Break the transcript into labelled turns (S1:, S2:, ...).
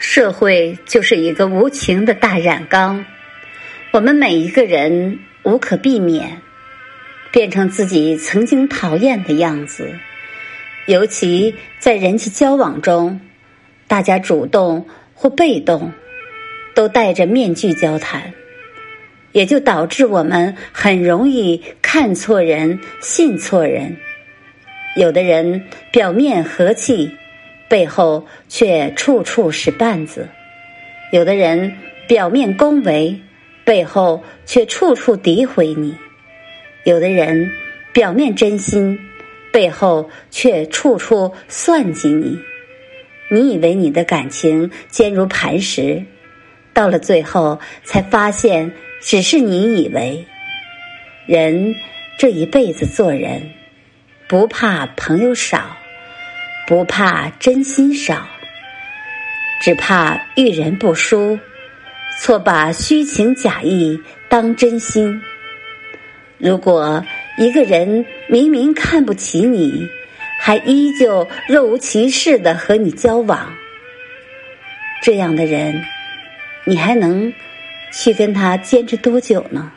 S1: 社会就是一个无情的大染缸，我们每一个人无可避免变成自己曾经讨厌的样子。尤其在人际交往中，大家主动或被动都戴着面具交谈，也就导致我们很容易看错人、信错人。有的人表面和气。背后却处处是绊子，有的人表面恭维，背后却处处诋毁你；有的人表面真心，背后却处处算计你。你以为你的感情坚如磐石，到了最后才发现，只是你以为。人这一辈子做人，不怕朋友少。不怕真心少，只怕遇人不淑，错把虚情假意当真心。如果一个人明明看不起你，还依旧若无其事的和你交往，这样的人，你还能去跟他坚持多久呢？